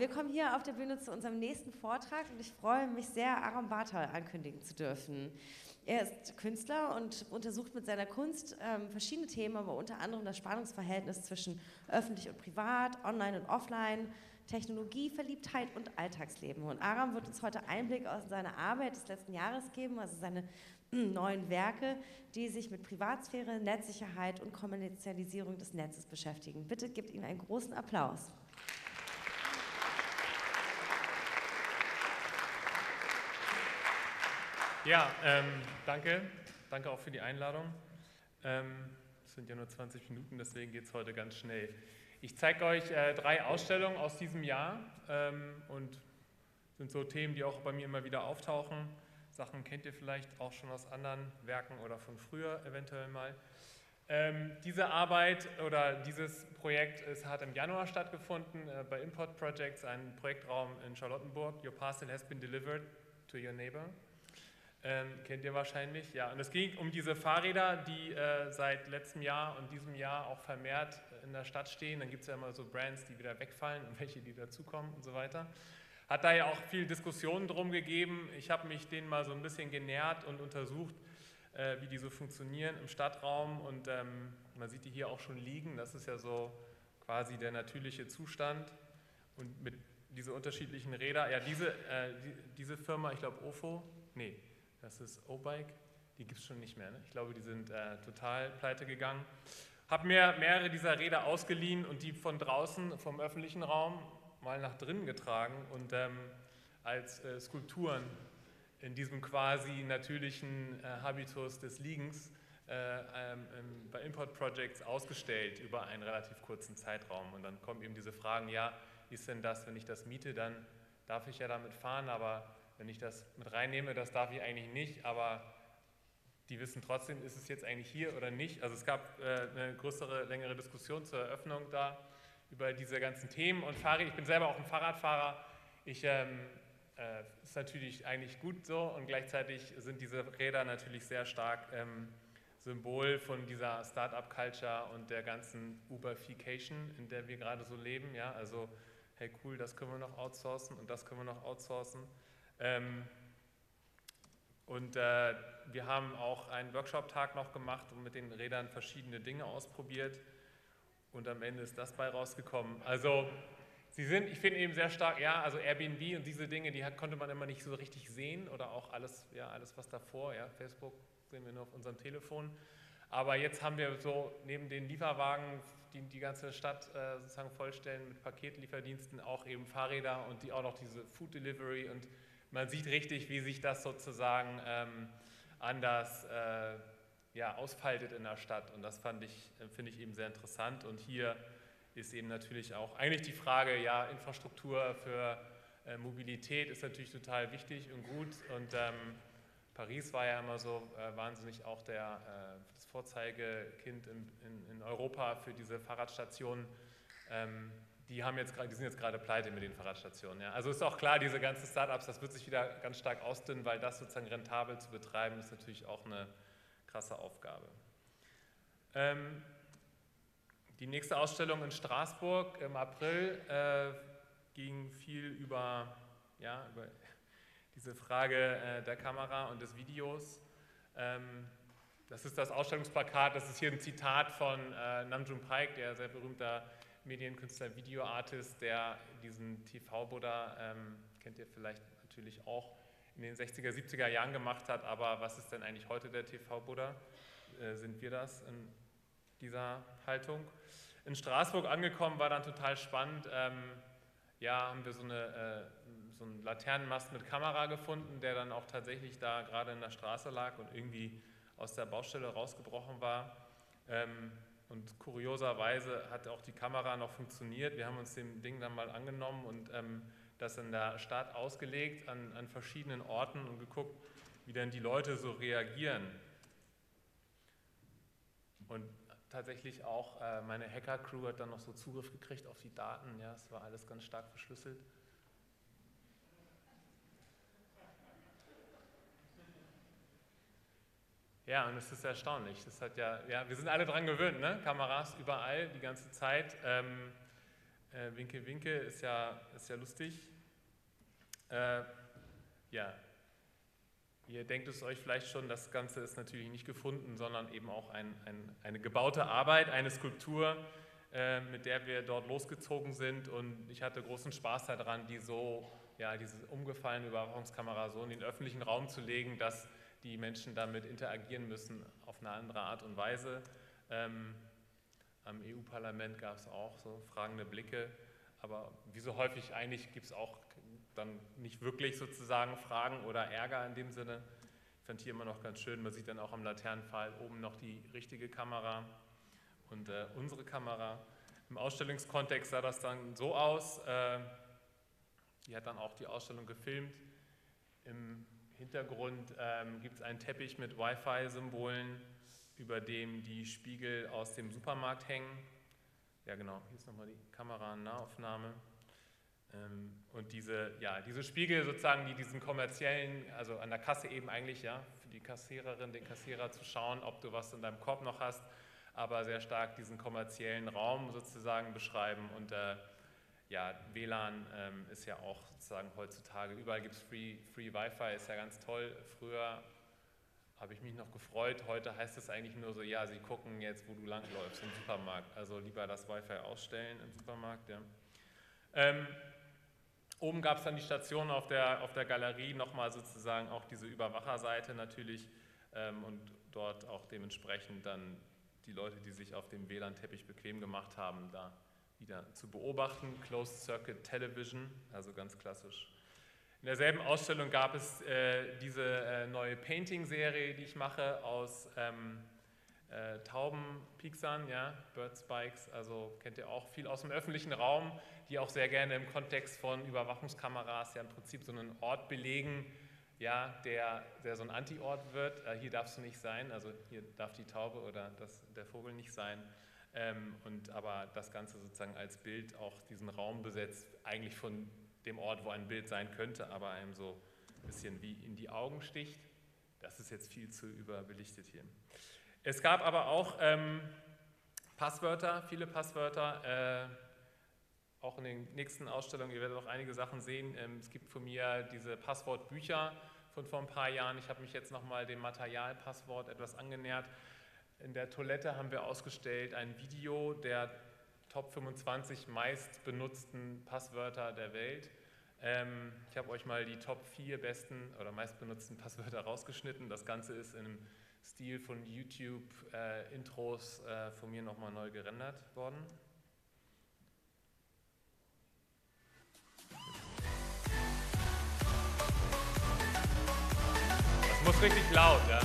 Wir kommen hier auf der Bühne zu unserem nächsten Vortrag und ich freue mich sehr, Aram Bartal ankündigen zu dürfen. Er ist Künstler und untersucht mit seiner Kunst ähm, verschiedene Themen, aber unter anderem das Spannungsverhältnis zwischen öffentlich und privat, online und offline, Technologie, Verliebtheit und Alltagsleben. Und Aram wird uns heute Einblick aus seiner Arbeit des letzten Jahres geben, also seine neuen Werke, die sich mit Privatsphäre, Netzsicherheit und Kommerzialisierung des Netzes beschäftigen. Bitte gebt ihnen einen großen Applaus. Ja, ähm, danke. Danke auch für die Einladung. Ähm, es sind ja nur 20 Minuten, deswegen geht es heute ganz schnell. Ich zeige euch äh, drei Ausstellungen aus diesem Jahr ähm, und sind so Themen, die auch bei mir immer wieder auftauchen. Sachen kennt ihr vielleicht auch schon aus anderen Werken oder von früher eventuell mal. Ähm, diese Arbeit oder dieses Projekt es hat im Januar stattgefunden äh, bei Import Projects, ein Projektraum in Charlottenburg. Your parcel has been delivered to your neighbor. Ähm, kennt ihr wahrscheinlich, ja. Und es ging um diese Fahrräder, die äh, seit letztem Jahr und diesem Jahr auch vermehrt in der Stadt stehen. Dann gibt es ja immer so Brands, die wieder wegfallen und welche, die dazukommen und so weiter. Hat da ja auch viel Diskussionen drum gegeben. Ich habe mich denen mal so ein bisschen genährt und untersucht, äh, wie die so funktionieren im Stadtraum. Und ähm, man sieht die hier auch schon liegen. Das ist ja so quasi der natürliche Zustand. Und mit diese unterschiedlichen Räder, ja, diese, äh, die, diese Firma, ich glaube OFO, nee, das ist O-Bike. Die gibt es schon nicht mehr. Ne? Ich glaube, die sind äh, total pleite gegangen. Habe mir mehrere dieser Räder ausgeliehen und die von draußen, vom öffentlichen Raum, mal nach drinnen getragen und ähm, als äh, Skulpturen in diesem quasi natürlichen äh, Habitus des Liegens äh, ähm, bei Import Projects ausgestellt über einen relativ kurzen Zeitraum. Und dann kommen eben diese Fragen, ja, wie ist denn das, wenn ich das miete, dann darf ich ja damit fahren, aber wenn ich das mit reinnehme, das darf ich eigentlich nicht, aber die wissen trotzdem, ist es jetzt eigentlich hier oder nicht. Also es gab äh, eine größere, längere Diskussion zur Eröffnung da über diese ganzen Themen und Fahrrad. Ich bin selber auch ein Fahrradfahrer. Ich ähm, äh, ist natürlich eigentlich gut so und gleichzeitig sind diese Räder natürlich sehr stark ähm, Symbol von dieser Startup-Culture und der ganzen Uberification, in der wir gerade so leben. Ja, also hey cool, das können wir noch outsourcen und das können wir noch outsourcen. Ähm, und äh, wir haben auch einen Workshop-Tag noch gemacht und mit den Rädern verschiedene Dinge ausprobiert. Und am Ende ist das bei rausgekommen. Also sie sind, ich finde eben sehr stark, ja, also Airbnb und diese Dinge, die konnte man immer nicht so richtig sehen oder auch alles, ja, alles was davor, ja, Facebook sehen wir nur auf unserem Telefon. Aber jetzt haben wir so neben den Lieferwagen, die die ganze Stadt äh, sozusagen vollstellen mit Paketlieferdiensten, auch eben Fahrräder und die auch noch diese Food Delivery und man sieht richtig, wie sich das sozusagen ähm, anders äh, ja, ausfaltet in der Stadt. Und das ich, äh, finde ich eben sehr interessant. Und hier ist eben natürlich auch eigentlich die Frage, ja, Infrastruktur für äh, Mobilität ist natürlich total wichtig und gut. Und ähm, Paris war ja immer so äh, wahnsinnig auch der, äh, das Vorzeigekind in, in, in, Europa für diese Fahrradstationen. Ähm, die, haben jetzt, die sind jetzt gerade pleite mit den Fahrradstationen. Ja. Also ist auch klar, diese ganzen Startups, das wird sich wieder ganz stark ausdünnen, weil das sozusagen rentabel zu betreiben, ist natürlich auch eine krasse Aufgabe. Ähm, die nächste Ausstellung in Straßburg im April äh, ging viel über, ja, über diese Frage äh, der Kamera und des Videos. Ähm, das ist das Ausstellungsplakat, das ist hier ein Zitat von äh, Namjoon Paik, der sehr berühmter Medienkünstler, Videoartist, der diesen TV-Buddha, ähm, kennt ihr vielleicht natürlich auch, in den 60er, 70er Jahren gemacht hat. Aber was ist denn eigentlich heute der TV-Buddha? Äh, sind wir das in dieser Haltung? In Straßburg angekommen war dann total spannend. Ähm, ja, haben wir so, eine, äh, so einen Laternenmast mit Kamera gefunden, der dann auch tatsächlich da gerade in der Straße lag und irgendwie aus der Baustelle rausgebrochen war. Ähm, und kurioserweise hat auch die Kamera noch funktioniert. Wir haben uns dem Ding dann mal angenommen und ähm, das in der Stadt ausgelegt an, an verschiedenen Orten und geguckt, wie dann die Leute so reagieren. Und tatsächlich auch äh, meine Hacker-Crew hat dann noch so Zugriff gekriegt auf die Daten. Ja, es war alles ganz stark verschlüsselt. Ja, und es ist erstaunlich. Das hat ja, ja, wir sind alle daran gewöhnt, ne? Kameras überall die ganze Zeit. Ähm, Äh, winke, winke ist ja, ist ja lustig. Äh, ja, ihr denkt es euch vielleicht schon, das Ganze ist natürlich nicht gefunden, sondern eben auch ein, ein, eine gebaute Arbeit, eine Skulptur, äh, mit der wir dort losgezogen sind. Und ich hatte großen Spaß daran, die so, ja, diese umgefallene Überwachungskamera so in den öffentlichen Raum zu legen, dass die Menschen damit interagieren müssen auf eine andere Art und Weise. Ähm, am EU-Parlament gab es auch so fragende Blicke, aber wie so häufig eigentlich gibt es auch dann nicht wirklich sozusagen Fragen oder Ärger in dem Sinne. Ich fand hier immer noch ganz schön, man sieht dann auch am Laternenpfahl oben noch die richtige Kamera und äh, unsere Kamera. Im Ausstellungskontext sah das dann so aus, äh, die hat dann auch die Ausstellung gefilmt. Im Hintergrund ähm, gibt es einen Teppich mit Wi-Fi-Symbolen, über dem die Spiegel aus dem Supermarkt hängen. Ja genau, hier ist nochmal die Kamera-Nahaufnahme. Ähm, und diese, ja, diese Spiegel sozusagen, die diesen kommerziellen, also an der Kasse eben eigentlich, ja, für die Kassiererin, den Kassierer zu schauen, ob du was in deinem Korb noch hast, aber sehr stark diesen kommerziellen Raum sozusagen beschreiben. Und äh, ja, WLAN ähm, ist ja auch sozusagen heutzutage, überall gibt es Free, Free Wi-Fi, ist ja ganz toll. Früher habe ich mich noch gefreut, heute heißt es eigentlich nur so, ja, sie gucken jetzt, wo du langläufst im Supermarkt. Also lieber das Wi-Fi ausstellen im Supermarkt. Ja. Ähm, oben gab es dann die Station auf der, auf der Galerie, nochmal sozusagen auch diese Überwacherseite natürlich ähm, und dort auch dementsprechend dann die Leute, die sich auf dem WLAN-Teppich bequem gemacht haben, da wieder zu beobachten. Closed Circuit Television, also ganz klassisch. In derselben Ausstellung gab es äh, diese äh, neue Painting-Serie, die ich mache aus ähm, äh, Taubenpieksern, ja, Bird Spikes, also kennt ihr auch viel aus dem öffentlichen Raum, die auch sehr gerne im Kontext von Überwachungskameras ja im Prinzip so einen Ort belegen, ja, der, der so ein Anti-Ort wird. Äh, hier darfst du nicht sein, also hier darf die Taube oder das, der Vogel nicht sein. Ähm, und aber das Ganze sozusagen als Bild auch diesen Raum besetzt, eigentlich von dem Ort, wo ein Bild sein könnte, aber einem so ein bisschen wie in die Augen sticht. Das ist jetzt viel zu überbelichtet hier. Es gab aber auch ähm, Passwörter, viele Passwörter, äh, auch in den nächsten Ausstellungen, ihr werdet auch einige Sachen sehen. Ähm, es gibt von mir diese Passwortbücher von vor ein paar Jahren. Ich habe mich jetzt nochmal dem Materialpasswort etwas angenähert. In der Toilette haben wir ausgestellt ein Video der Top 25 meist benutzten Passwörter der Welt. Ähm, ich habe euch mal die Top 4 besten oder meist benutzten Passwörter rausgeschnitten. Das Ganze ist im Stil von YouTube-Intros äh, äh, von mir nochmal neu gerendert worden. Das muss richtig laut, ja.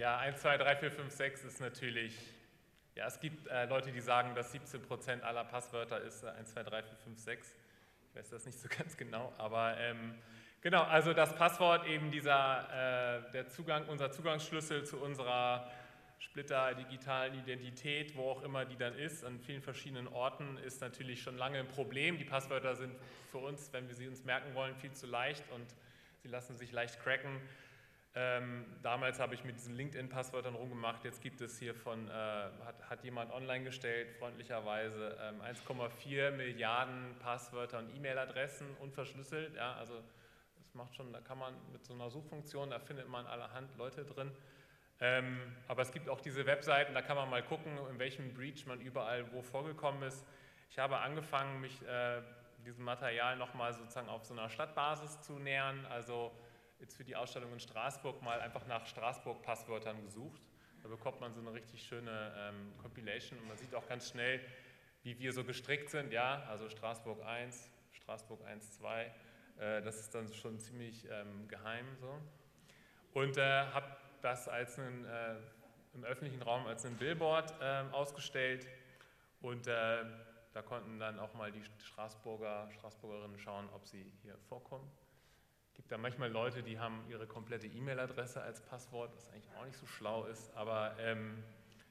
Ja, 1, 2, 3, 4, 5, 6 ist natürlich, ja, es gibt äh, Leute, die sagen, dass 17 Prozent aller Passwörter ist äh, 1, 2, 3, 4, 5, 6. Ich weiß das nicht so ganz genau, aber ähm, genau, also das Passwort eben dieser, äh, der Zugang, unser Zugangsschlüssel zu unserer Splitter digitalen Identität, wo auch immer die dann ist, an vielen verschiedenen Orten, ist natürlich schon lange ein Problem. Die Passwörter sind für uns, wenn wir sie uns merken wollen, viel zu leicht und sie lassen sich leicht cracken. Ähm, damals habe ich mit diesen LinkedIn-Passwörtern rumgemacht. Jetzt gibt es hier von, äh, hat, hat, jemand online gestellt, freundlicherweise, ähm, 1,4 Milliarden Passwörter und E-Mail-Adressen unverschlüsselt. Ja, also das macht schon, da kann man mit so einer Suchfunktion, da findet man allerhand Leute drin. Ähm, aber es gibt auch diese Webseiten, da kann man mal gucken, in welchem Breach man überall wo vorgekommen ist. Ich habe angefangen, mich äh, diesem Material nochmal sozusagen auf so einer Stadtbasis zu nähern. Also jetzt für die Ausstellung in Straßburg mal einfach nach Straßburg-Passwörtern gesucht. Da bekommt man so eine richtig schöne ähm, Compilation und man sieht auch ganz schnell, wie wir so gestrickt sind, ja, also Straßburg 1, Straßburg 1, 2, äh, das ist dann schon ziemlich ähm, geheim so. Und äh, habe das als einen, äh, im öffentlichen Raum als ein Billboard ähm, ausgestellt und äh, da konnten dann auch mal die Straßburger, Straßburgerinnen schauen, ob sie hier vorkommen. Gibt da manchmal Leute, die haben ihre komplette E-Mail-Adresse als Passwort, was eigentlich auch nicht so schlau ist, aber ähm,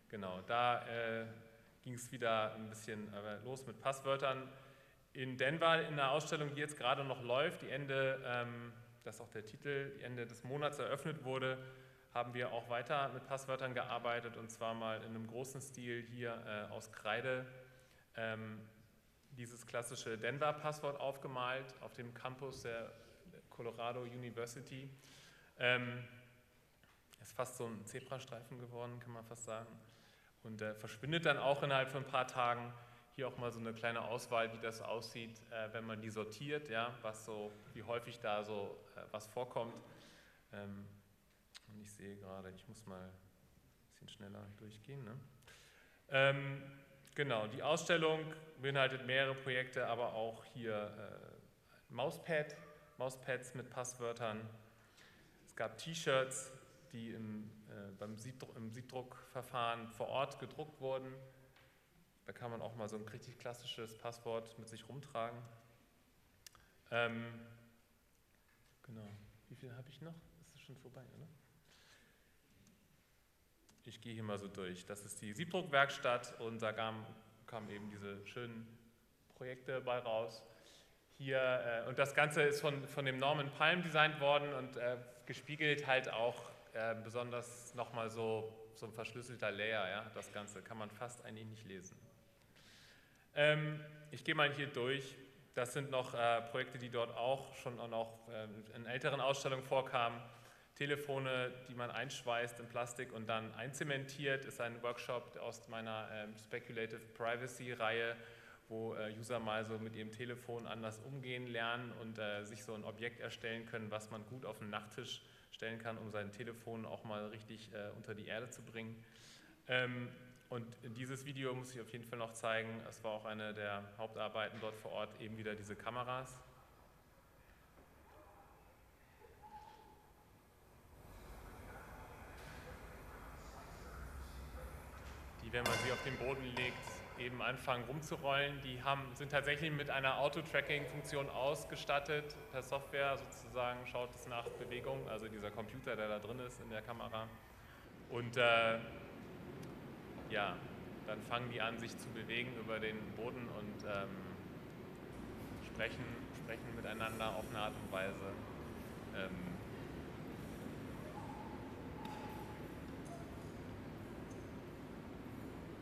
genau, da äh, ging es wieder ein bisschen äh, los mit Passwörtern. In Denver in der Ausstellung, die jetzt gerade noch läuft, die Ende, ähm, das ist auch der Titel, die Ende des Monats eröffnet wurde, haben wir auch weiter mit Passwörtern gearbeitet und zwar mal in einem großen Stil hier äh, aus Kreide ähm, dieses klassische Denver-Passwort aufgemalt auf dem Campus der Colorado University. Ähm, ist fast so ein Zebrastreifen geworden, kann man fast sagen. Und äh, verschwindet dann auch innerhalb von ein paar Tagen. Hier auch mal so eine kleine Auswahl, wie das aussieht, äh, wenn man die sortiert, ja, was so, wie häufig da so äh, was vorkommt. Ähm, und ich sehe gerade, ich muss mal ein bisschen schneller durchgehen. Ne? Ähm, genau, die Ausstellung beinhaltet mehrere Projekte, aber auch hier äh, Mauspad, Mauspads mit Passwörtern. Es gab T-Shirts, die im, äh, beim Siebdruck, im Siebdruckverfahren vor Ort gedruckt wurden. Da kann man auch mal so ein richtig klassisches Passwort mit sich rumtragen. Ähm, genau. Wie viel habe ich noch? Ist es schon vorbei, oder? Ich gehe hier mal so durch. Das ist die Siebdruckwerkstatt und da kamen kam eben diese schönen Projekte bei raus. Hier, äh, und das Ganze ist von, von dem Norman Palm designt worden und äh, gespiegelt halt auch äh, besonders nochmal so, so ein verschlüsselter Layer. Ja? Das Ganze kann man fast eigentlich nicht lesen. Ähm, ich gehe mal hier durch. Das sind noch Projekte, die dort auch schon auch noch äh, in älteren Ausstellungen vorkamen. Telefone, die man einschweißt in Plastik und dann einzementiert, ist ein Workshop aus meiner ähm, Speculative Privacy Reihe, wo äh, User mal so mit ihrem Telefon anders umgehen lernen und äh, sich so ein Objekt erstellen können, was man gut auf den Nachttisch stellen kann, um sein Telefon auch mal richtig äh, unter die Erde zu bringen. Ähm, und dieses Video muss ich auf jeden Fall noch zeigen. Es war auch eine der Hauptarbeiten dort vor Ort, eben wieder diese Kameras. die, wenn man sie auf den Boden legt, eben anfangen rumzurollen. Die haben, sind tatsächlich mit einer Auto-Tracking-Funktion ausgestattet. Per Software sozusagen schaut es nach Bewegung, also dieser Computer, der da drin ist in der Kamera. Und äh, ja, dann fangen die an, sich zu bewegen über den Boden und ähm, sprechen, sprechen miteinander auf eine Art und Weise. Ähm,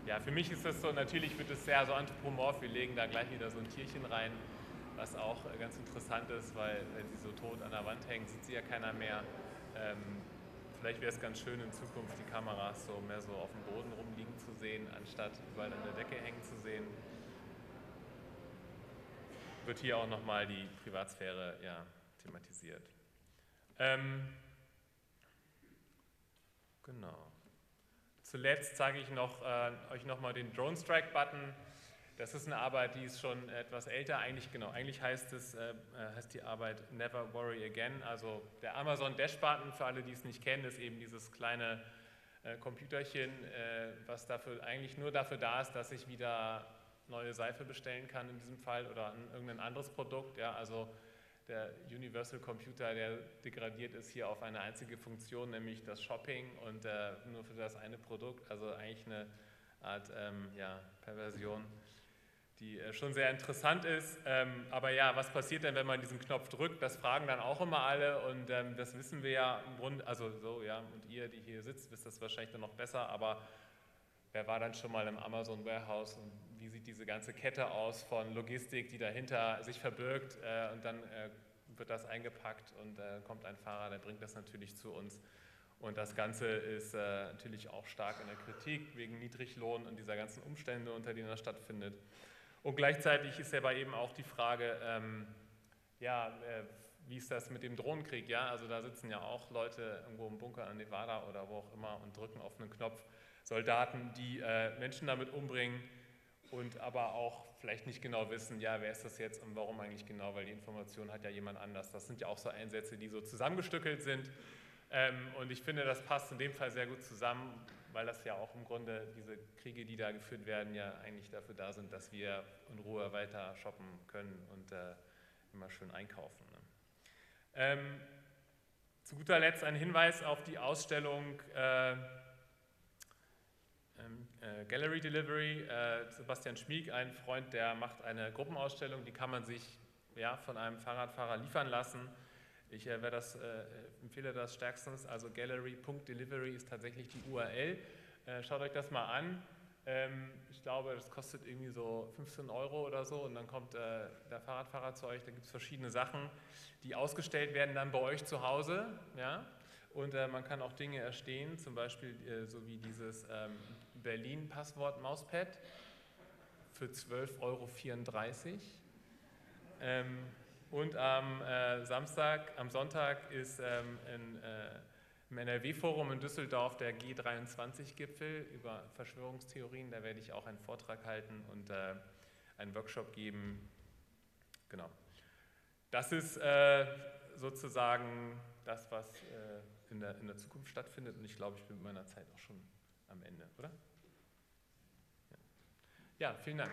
Ja, für mich ist das so, natürlich wird es sehr so anthropomorph, wir legen da gleich wieder so ein Tierchen rein, was auch äh, ganz interessant ist, weil wenn sie so tot an der Wand hängen, sieht sie ja keiner mehr. Ähm, vielleicht wäre es ganz schön in Zukunft die Kameras so mehr so auf dem Boden rumliegen zu sehen, anstatt überall an der Decke hängen zu sehen. Wird hier auch nochmal die Privatsphäre ja, thematisiert. Ähm, genau. Zuletzt zeige ich noch, äh, euch nochmal den Drone Strike Button. Das ist eine Arbeit, die ist schon etwas älter. Eigentlich, genau, eigentlich heißt, es, äh, äh, heißt die Arbeit Never Worry Again. Also der Amazon Dash Button, für alle, die es nicht kennen, ist eben dieses kleine äh, Computerchen, äh, was dafür, eigentlich nur dafür da ist, dass ich wieder neue Seife bestellen kann in diesem Fall oder irgendein anderes Produkt. Ja, also der Universal Computer, der degradiert ist hier auf eine einzige Funktion, nämlich das Shopping und äh, nur für das eine Produkt. Also eigentlich eine Art ähm, ja, Perversion, die äh, schon sehr interessant ist. Ähm, aber ja, was passiert denn, wenn man diesen Knopf drückt? Das fragen dann auch immer alle und ähm, das wissen wir ja im Grunde, also so, ja, und ihr, die hier sitzt, wisst das wahrscheinlich dann noch besser, aber wer war dann schon mal im Amazon Warehouse und wie sieht diese ganze Kette aus von Logistik, die dahinter sich verbirgt äh, und dann äh, wird das eingepackt und äh, kommt ein Fahrer, der bringt das natürlich zu uns. Und das Ganze ist äh, natürlich auch stark in der Kritik wegen Niedriglohn und dieser ganzen Umstände, unter denen das stattfindet. Und gleichzeitig ist aber eben auch die Frage, ähm, ja, äh, wie ist das mit dem Drohnenkrieg? Ja, also da sitzen ja auch Leute irgendwo im Bunker in Nevada oder wo auch immer und drücken auf einen Knopf Soldaten, die äh, Menschen damit umbringen. Und aber auch vielleicht nicht genau wissen, ja, wer ist das jetzt und warum eigentlich genau, weil die Information hat ja jemand anders. Das sind ja auch so Einsätze, die so zusammengestückelt sind. Ähm, und ich finde, das passt in dem Fall sehr gut zusammen, weil das ja auch im Grunde diese Kriege, die da geführt werden, ja eigentlich dafür da sind, dass wir in Ruhe weiter shoppen können und äh, immer schön einkaufen. Ne? Ähm, zu guter Letzt ein Hinweis auf die Ausstellung äh, ähm, äh, Gallery Delivery. Äh, Sebastian Schmieg, ein Freund, der macht eine Gruppenausstellung, die kann man sich ja, von einem Fahrradfahrer liefern lassen. Ich äh, das, empfehle das stärkstens, also gallery.delivery ist tatsächlich die URL. Schaut euch das mal an. Ähm, ich glaube, das kostet irgendwie so 15 Euro oder so und dann kommt äh, der Fahrradfahrer zu euch. Da gibt es verschiedene Sachen, die ausgestellt werden dann bei euch zu Hause. Ja? Und äh, man kann auch Dinge erstehen, zum Beispiel äh, so wie dieses ähm, Berlin-Passwort-Mauspad für 12,34 Euro. Ähm, und am äh, Samstag, am Sonntag ist ähm, in, äh, im NRW-Forum in Düsseldorf der G23-Gipfel über Verschwörungstheorien. Da werde ich auch einen Vortrag halten und äh, einen Workshop geben. Genau. Das ist äh, sozusagen das, was äh, in der, in der Zukunft stattfindet. Und ich glaube, ich bin mit meiner Zeit auch schon am Ende, oder? Ja, vielen Dank.